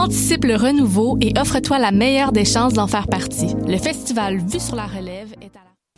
Anticipe le renouveau et offre-toi la meilleure des chances d'en faire partie. Le festival Vue sur la relève est à la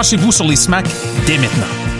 Branchez-vous sur les SMAC dès maintenant.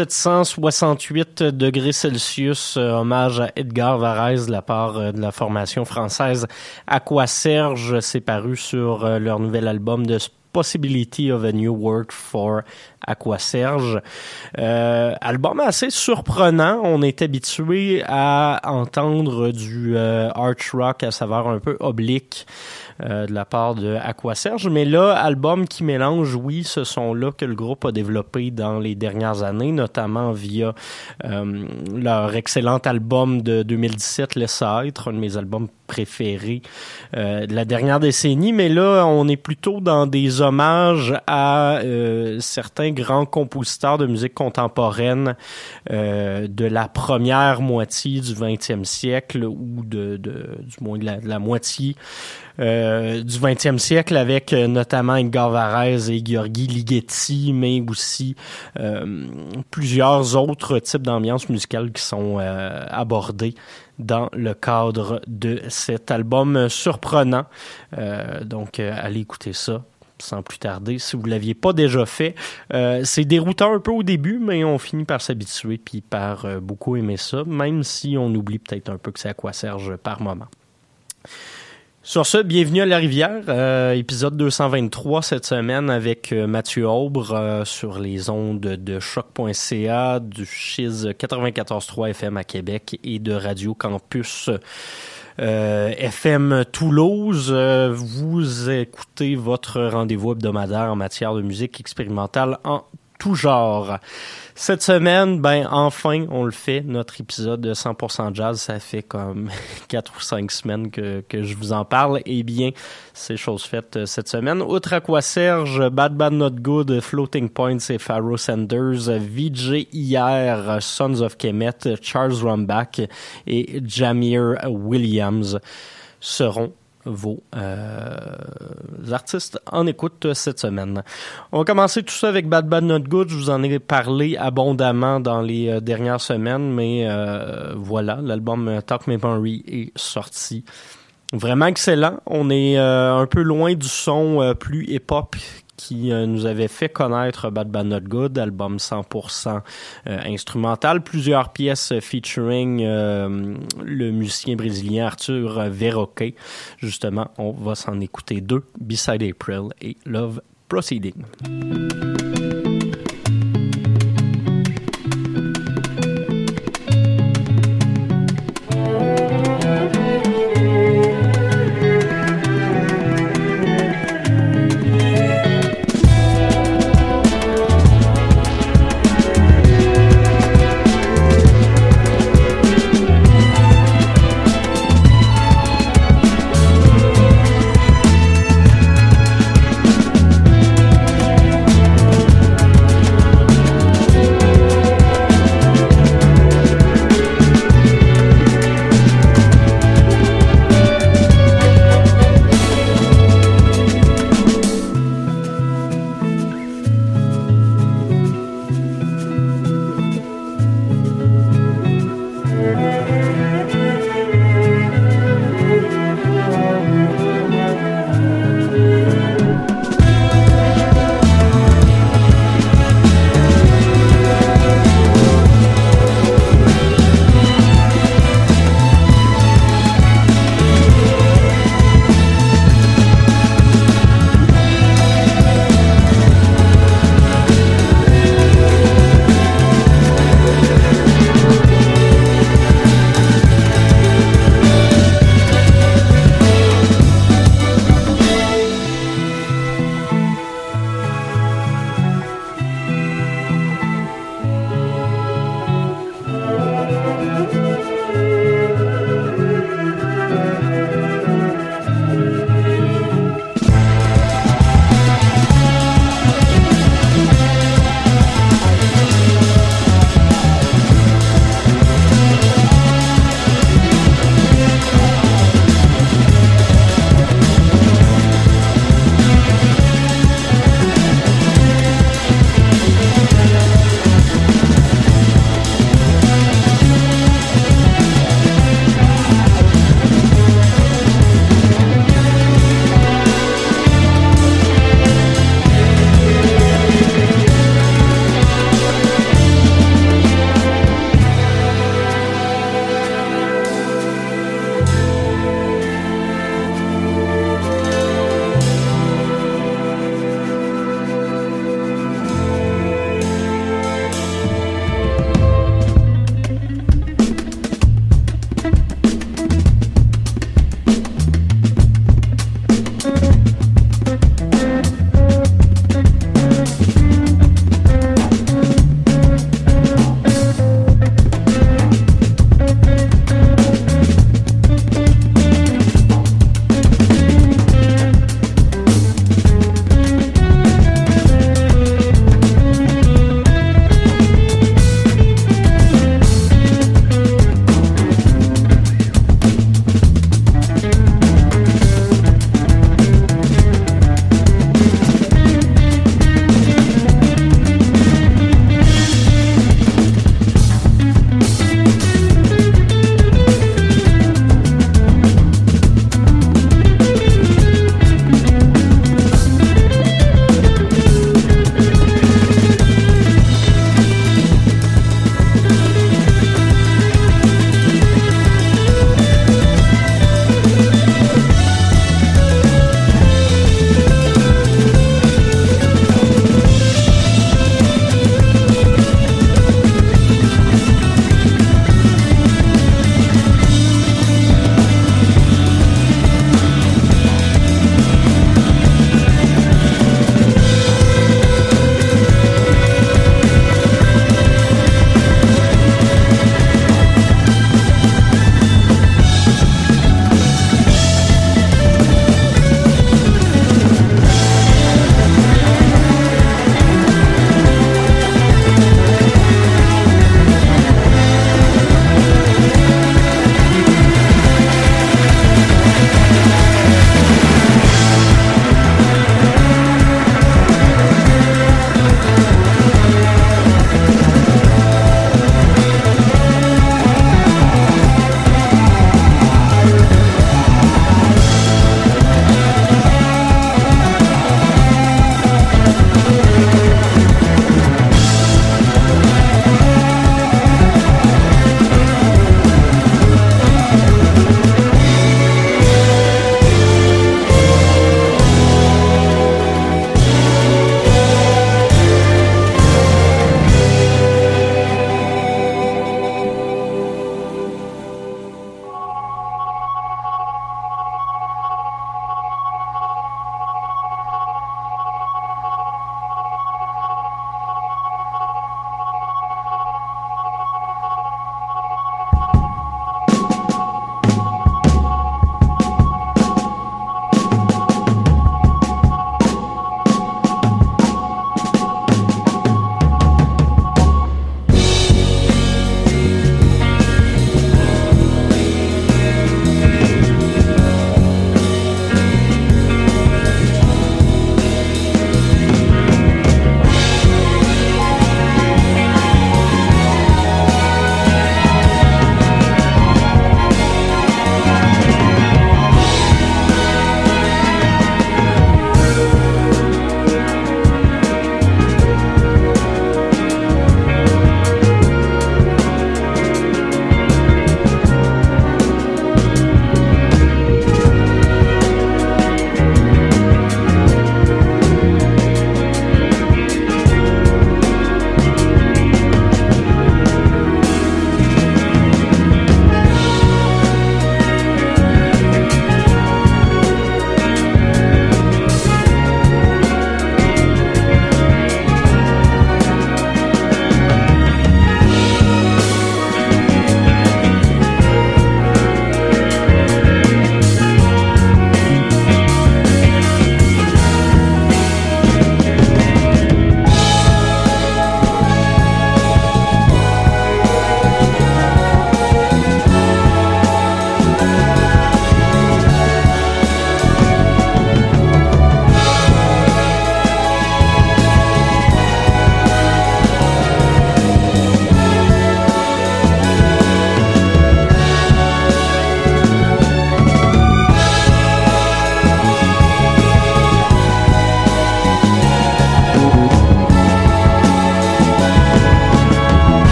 1768 degrés Celsius, euh, hommage à Edgar Varèse de la part euh, de la formation française Aqua Serge. C'est paru sur euh, leur nouvel album de Possibility of a New Work for Aquaserge. Euh, album assez surprenant. On est habitué à entendre du euh, rock à saveur un peu oblique euh, de la part de Aquaserge, mais là, album qui mélange, oui, ce son-là que le groupe a développé dans les dernières années, notamment via euh, leur excellent album de 2017, Laisse être, un de mes albums préférés de la dernière décennie, mais là, on est plutôt dans des hommages à certains grands compositeurs de musique contemporaine euh, de la première moitié du 20e siècle ou de, de du moins de la, moitié euh, du 20e siècle avec euh, notamment Edgar Varèse et Gheorghi Ligeti, mais aussi euh, plusieurs autres types d'ambiances musicales qui sont euh, abordées dans le cadre de cet album surprenant. donc, allez écouter ça sans plus tarder, si vous ne l'aviez pas déjà fait. Euh, c'est déroutant un peu au début, mais on finit par s'habituer puis par euh, beaucoup aimer ça, même si on oublie peut-être un peu que c'est à quoi Serge par moment. Sur ce, bienvenue à la rivière, euh, épisode 223 cette semaine avec Mathieu Aubre sur les ondes de choc.ca, du Chiz 94.3 FM à Québec et de Radio Campus euh, FM Toulouse. Euh, vous écoutez votre rendez-vous hebdomadaire en matière de musique expérimentale en tout genre. Cette semaine, ben enfin, on le fait, notre épisode de 100% jazz. Ça fait comme quatre ou cinq semaines que, que je vous en parle. Eh bien, c'est chose faite euh, cette semaine. Outre à quoi Serge, Bad Bad Not Good, Floating Points et Pharaoh Sanders, VJ hier, Sons of Kemet, Charles Rumbach et Jamir Williams seront vos euh, artistes en écoute cette semaine. On va commencer tout ça avec Bad Bad Not Good. Je vous en ai parlé abondamment dans les euh, dernières semaines, mais euh, voilà, l'album Talk Me Henry est sorti. Vraiment excellent. On est un peu loin du son plus hip-hop qui euh, nous avait fait connaître Bad Bad Not Good, album 100% euh, instrumental, plusieurs pièces featuring euh, le musicien brésilien Arthur Verroque. Justement, on va s'en écouter deux, Beside April et Love Proceeding.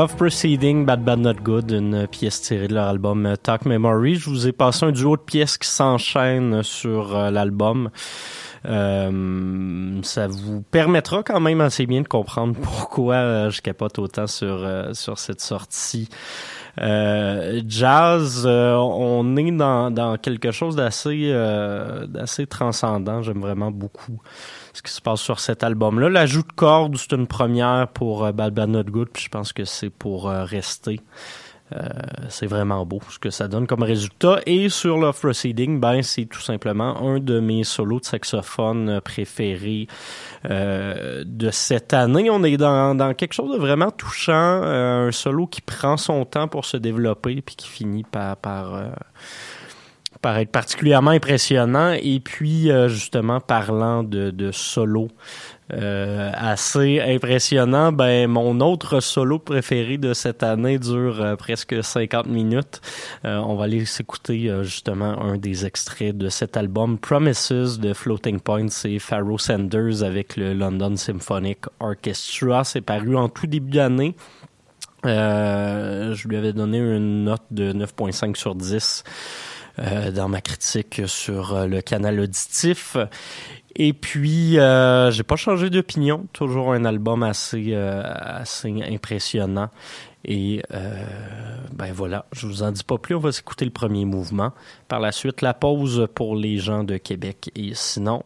Love Proceeding, Bad Bad Not Good, une pièce tirée de leur album euh, Talk Memory. Je vous ai passé un duo de pièces qui s'enchaînent sur euh, l'album. Euh, ça vous permettra quand même assez bien de comprendre pourquoi je capote autant sur sur cette sortie. Jazz, on est dans, quelque chose d'assez d'assez transcendant. J'aime vraiment beaucoup ce qui se passe sur cet album-là. L'ajout de cordes, c'est une première pour euh, Bad Bad Not Good, puis je pense que c'est pour euh, rester. Euh, c'est vraiment beau ce que ça donne comme résultat. Et sur Love Proceeding, ben, c'est tout simplement un de mes solos de saxophone préférés de cette année. On est dans, dans quelque chose de vraiment touchant, un solo qui prend son temps pour se développer puis qui finit par, par être particulièrement impressionnant. Et puis, euh, justement, parlant de, de solo euh, assez impressionnant, ben mon autre solo préféré de cette année dure euh, presque 50 minutes. on va aller s'écouter justement un des extraits de cet album Promises de Floating Point, c'est Pharaoh Sanders avec le London Symphonic Orchestra. C'est paru en tout début d'année. je lui avais donné une note de 9.5 sur 10. Euh, dans ma critique sur euh, le canal auditif. Et puis, euh, j'ai pas changé d'opinion. Toujours un album assez, euh, assez impressionnant. Et ben voilà, je vous en dis pas plus. On va s'écouter le premier mouvement. Par la suite, la pause pour les gens de Québec. Et sinon,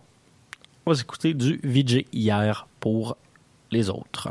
on va s'écouter du VJ hier pour les autres.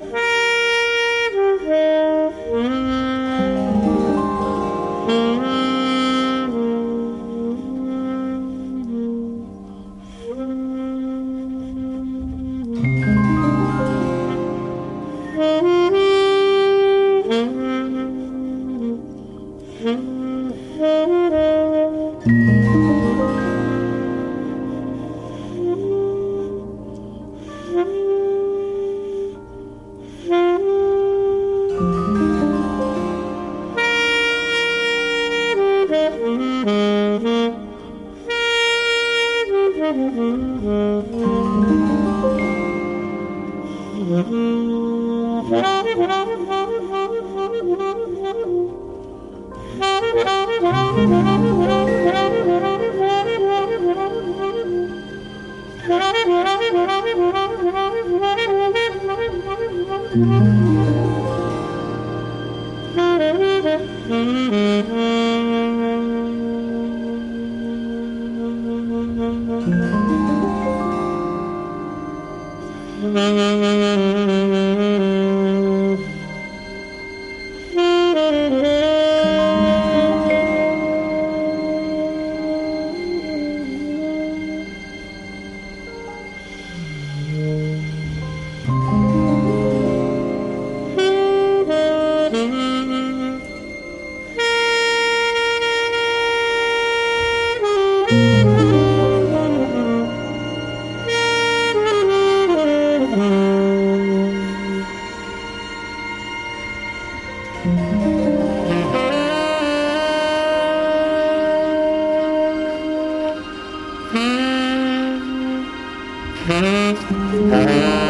Thank you. Mm-hmm.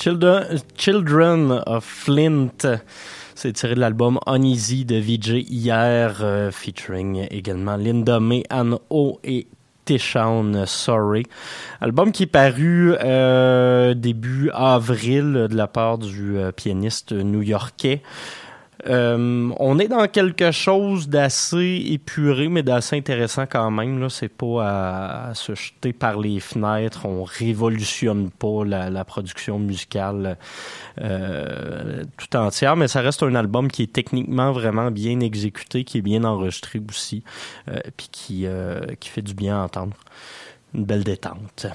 Children, of Flint. C'est tiré de l'album Uneasy de VJ hier, euh, featuring également Linda May, Anne O et Tishawn Sorry. Album qui est paru euh, début avril de la part du euh, pianiste new-yorkais. Euh, on est dans quelque chose d'assez épuré, mais d'assez intéressant quand même. Là, c'est pas à, se jeter par les fenêtres. On révolutionne pas la, production musicale euh, tout entière, mais ça reste un album qui est techniquement vraiment bien exécuté, qui est bien enregistré aussi, euh, puis qui qui fait du bien à entendre une belle détente.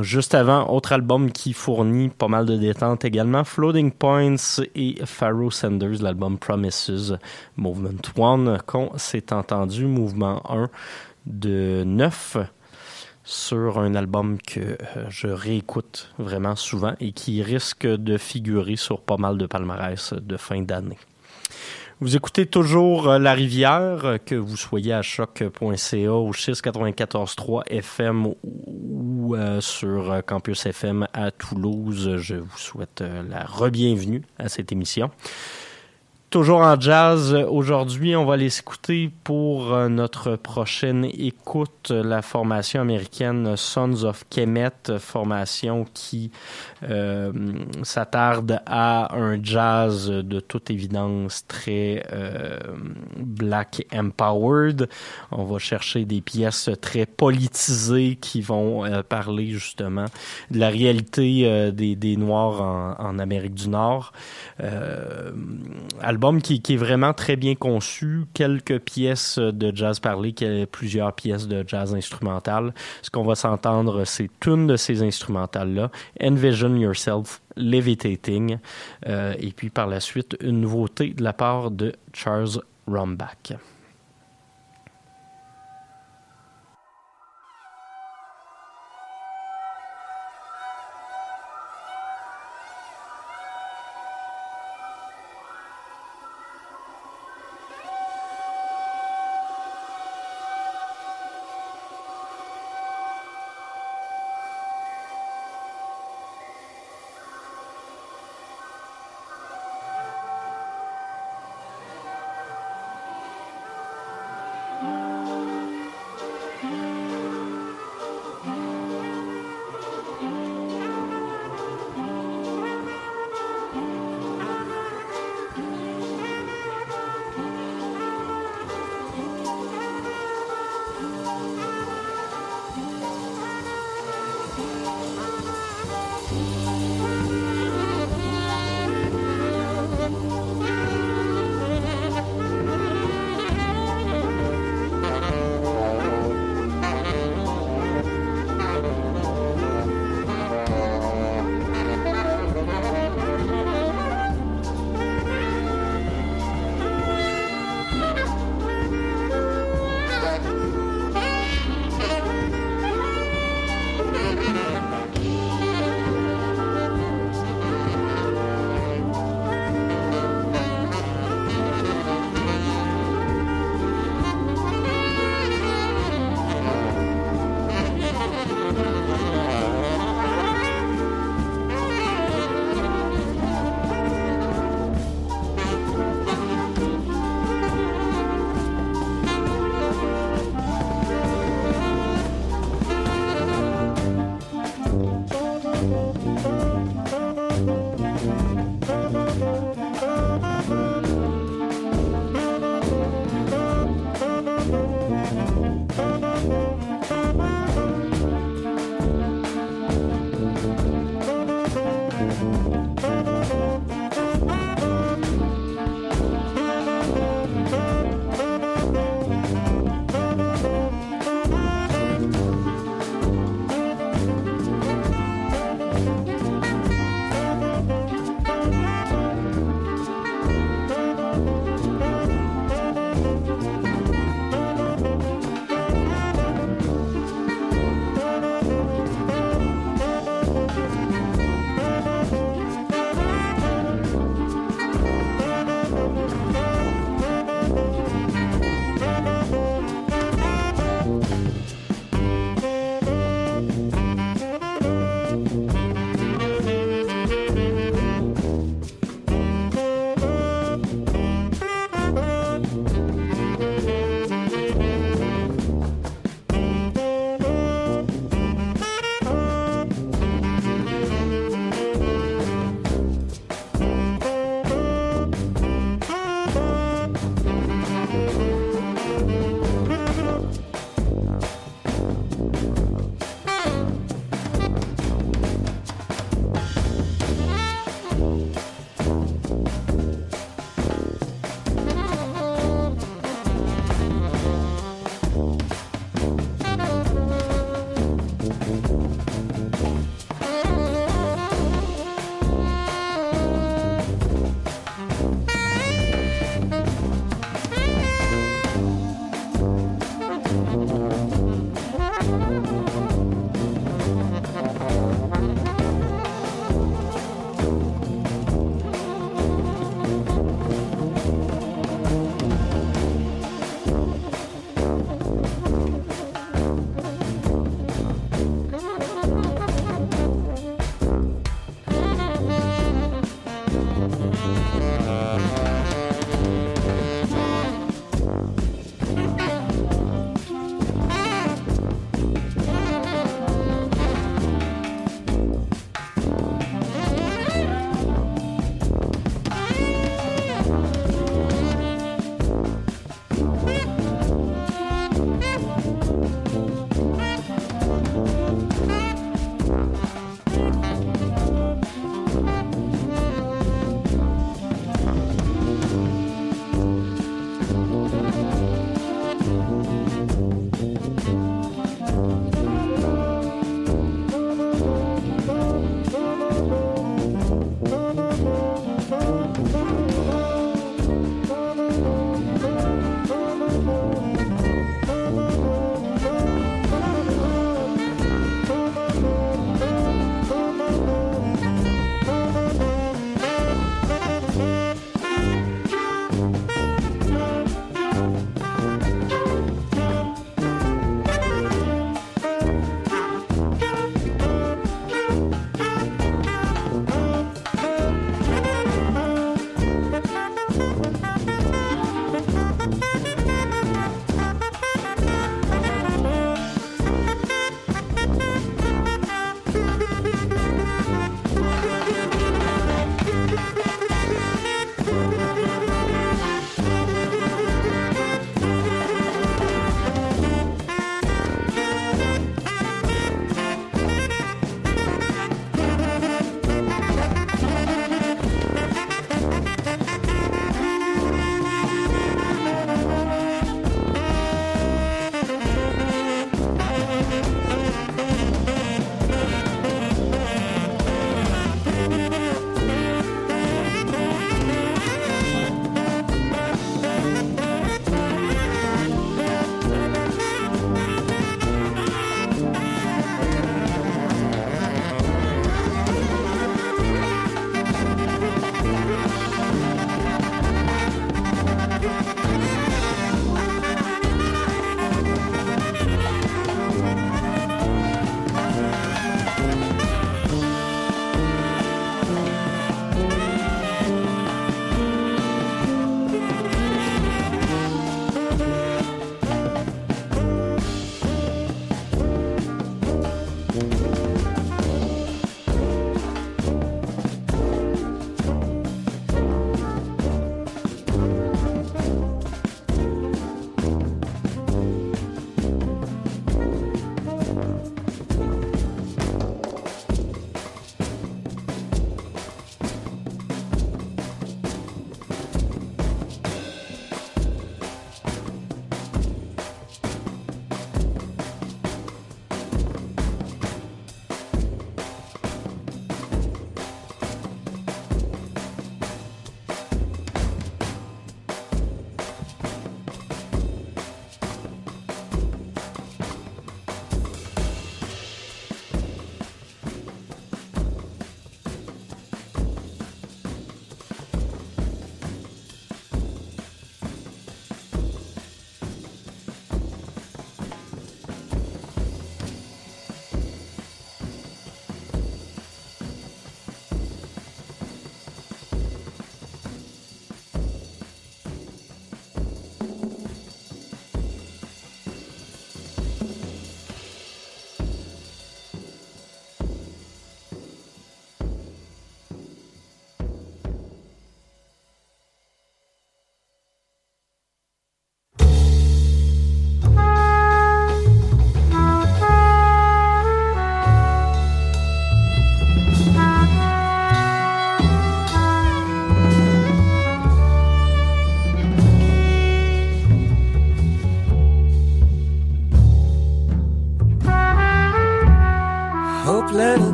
Juste avant, autre album qui fournit pas mal de détente également, Floating Points et Pharaoh Sanders, l'album Promises Movement 1, qu'on s'est entendu, Mouvement 1 de 9 sur un album que euh, je réécoute vraiment souvent et qui risque de figurer sur pas mal de palmarès de fin d'année. Vous écoutez toujours euh, La Rivière, euh, que vous soyez à choc.ca ou 694.3 FM ou euh, sur Campus FM à Toulouse. Je vous souhaite la re-bienvenue à cette émission. Toujours en jazz, aujourd'hui, on va les écouter pour notre prochaine écoute, la formation américaine Sons of Kemet, formation qui euh, s'attarde à un jazz de toute évidence très euh, black empowered. On va chercher des pièces très politisées qui vont euh, parler justement de la réalité des, des, Noirs en, en, Amérique du Nord. album qui, est vraiment très bien conçu. Quelques pièces de jazz parlé, plusieurs pièces de jazz instrumental. Ce qu'on va s'entendre, c'est une de ces instrumentales-là. Envision Yourself Levitating. Euh, et puis par la suite, une nouveauté de la part de Charles Rombach.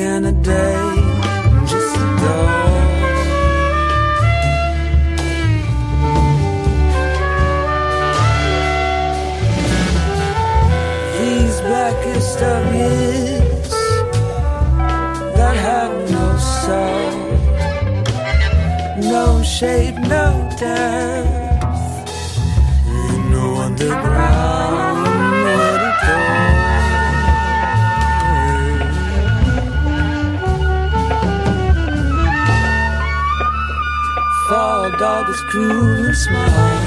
And a day, just a dog. These blackest of years that have no soul, no shape, no depth, dog is cruel and smart.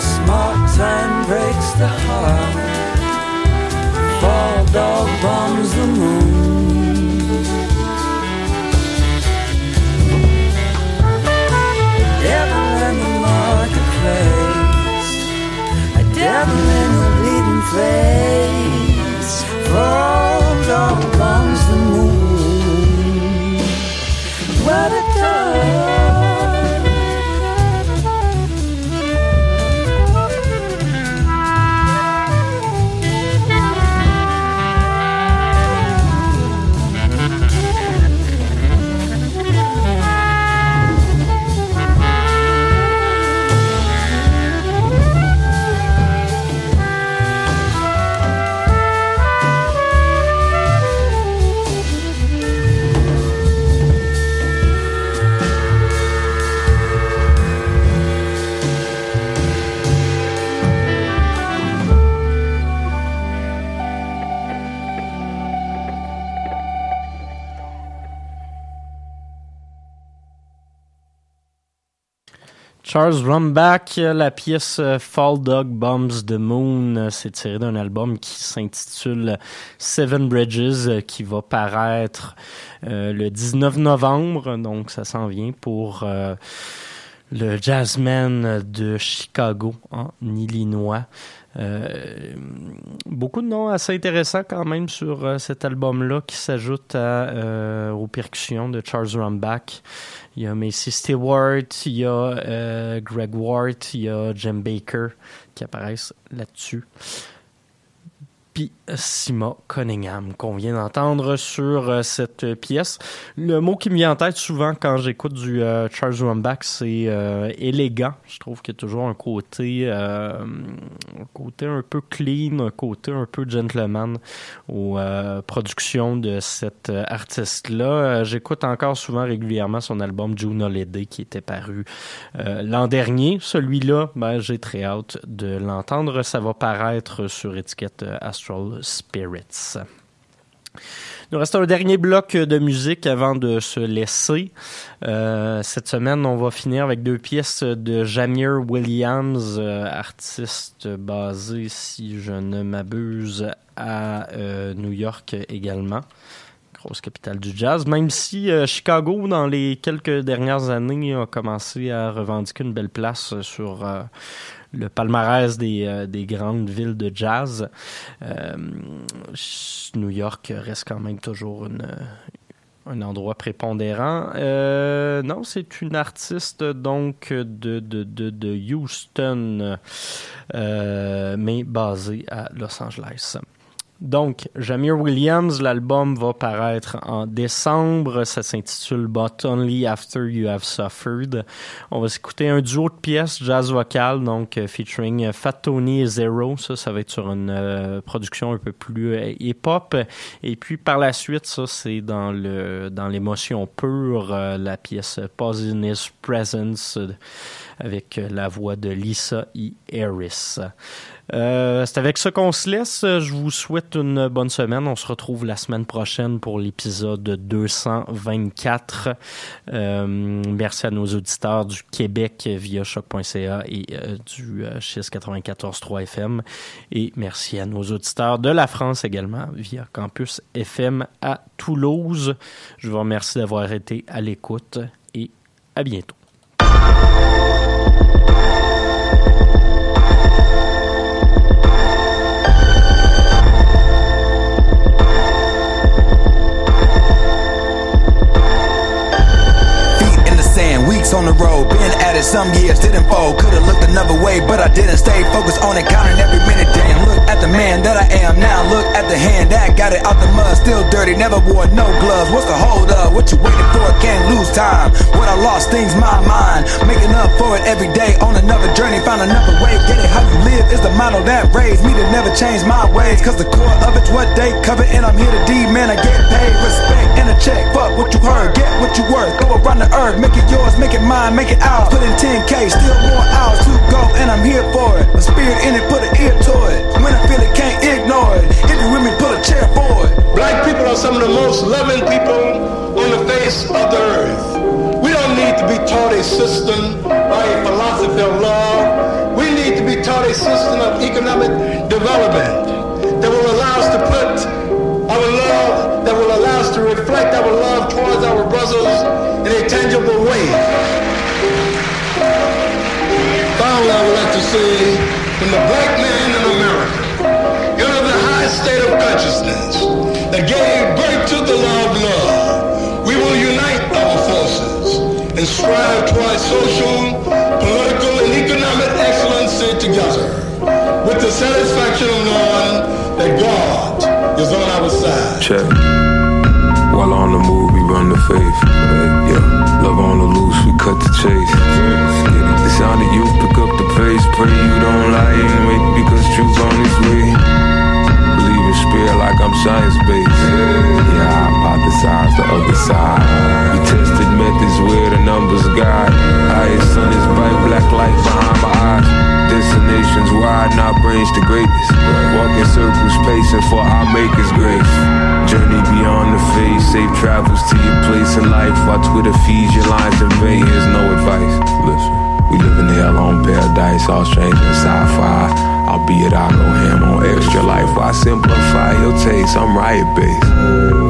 Smart time breaks the heart. Fall dog bombs the moon. Devil in the marketplace, a devil in a bleeding face. Fall Charles Rumback, la pièce euh, Fall Dog Bombs the Moon, euh, c'est tiré d'un album qui s'intitule Seven Bridges, euh, qui va paraître le 19 novembre, donc ça s'en vient pour le jazzman de Chicago en Illinois. Beaucoup de noms assez intéressants quand même sur cet album-là qui s'ajoute aux percussions de Charles Rumback. Il y a Macy Stewart, il y a euh, Greg Ward, il y a Jim Baker qui apparaissent là-dessus. Puis Sima Cunningham qu'on vient d'entendre sur euh, cette pièce. Le mot qui me vient en tête souvent quand j'écoute du euh, Charles Rumback, c'est euh, élégant. Je trouve qu'il y a toujours un côté, un côté un peu clean, un côté un peu gentleman aux productions de cet artiste-là. J'écoute encore souvent régulièrement son album June Holiday qui était paru l'an dernier. Celui-là, ben, j'ai très hâte de l'entendre. Ça va paraître sur étiquette euh, Spirits. Il nous reste un dernier bloc de musique avant de se laisser. Euh, cette semaine, on va finir avec deux pièces de Jamir Williams, euh, artiste basé, si je ne m'abuse, à euh, New York également. grosse capitale du jazz, même si Chicago, dans les quelques dernières années, a commencé à revendiquer une belle place sur le palmarès des, des, grandes villes de jazz. New York reste quand même toujours un endroit prépondérant. Euh, non, c'est une artiste donc de, Houston, euh, mais basée à Los Angeles. Donc, Jamir Williams, l'album va paraître en décembre. Ça s'intitule But Only After You Have Suffered. On va s'écouter un duo de pièces jazz vocal, donc euh, featuring Fat Tony et Zero. Ça, ça va être sur une euh, production un peu plus euh, hip-hop. Et puis par la suite, ça, c'est dans le dans l'émotion pure, la pièce Poisonous Presence avec la voix de Lisa E. Harris. Euh, c'est avec ça qu'on se laisse. Je vous souhaite une bonne semaine. On se retrouve la semaine prochaine pour l'épisode 224. Euh, merci à nos auditeurs du Québec via choc.ca et euh, du CHIS 94.3 FM. Et merci à nos auditeurs de la France également via Campus FM à Toulouse. Je vous remercie d'avoir été à l'écoute et à bientôt. On the road, been at it some years, didn't fold. Could've looked another way, but I didn't stay focused on it, counting every minute. Damn, the man that I am now. Look at the hand that got it out the mud, still dirty, never wore no gloves. What's the hold up? What you waiting for? Can't lose time. What I lost things my mind, making up for it every day on another journey. Found another way, get it how you live is the model that raised me to never change my ways. Cause the core of it's what they cover, and I'm here to demand I get paid, respect, and a check. Fuck what you heard, get what you worth. Go around the earth, make it yours, make it mine, make it ours. Put in 10K, still more hours to go, and I'm here for it. A spirit in it, put an ear to it. Most loving people on the face of the earth. We don't need to be taught a system or a philosophy of love. We need to be taught a system of economic development that will allow us to put our love, that will allow us to reflect our love towards our brothers in a tangible way. Finally, I would like to say, from the black strive towards social, political, and economic excellency together with the satisfaction of knowing that God is on our side. Check. While on the move, we run the faith. Yeah. Love on the loose, we cut the chase. The sound of you, pick up the pace. Pray you don't lie and wait because truth's on its way. Spirit like I'm science based. Yeah, I hypothesize the other side. We tested methods where the numbers guide. Highest sun is bright, black light behind my eyes. Destinations wide, not brains to greatness. Walking circles, pacing for our maker's grace. Journey beyond the face, safe travels to your place in life. While Twitter feeds your lines in vain, here's no advice. Listen, we live in the hell on paradise, all strange and sci-fi. Albeit I go ham on extra life. Why simplify your taste? I'm riot based.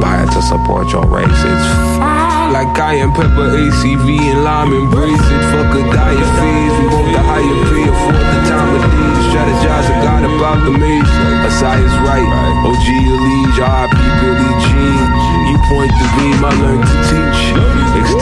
Buy it to support your race. It's fine. Like cayenne pepper, ACV, and lime embrace it. Fuck a diet phase. We want the higher pay, afford the time of day. Strategize a God about the maze. Asai is right. OG Elige, RIP Billy Jean. You point the beam, I learned to teach. Extendo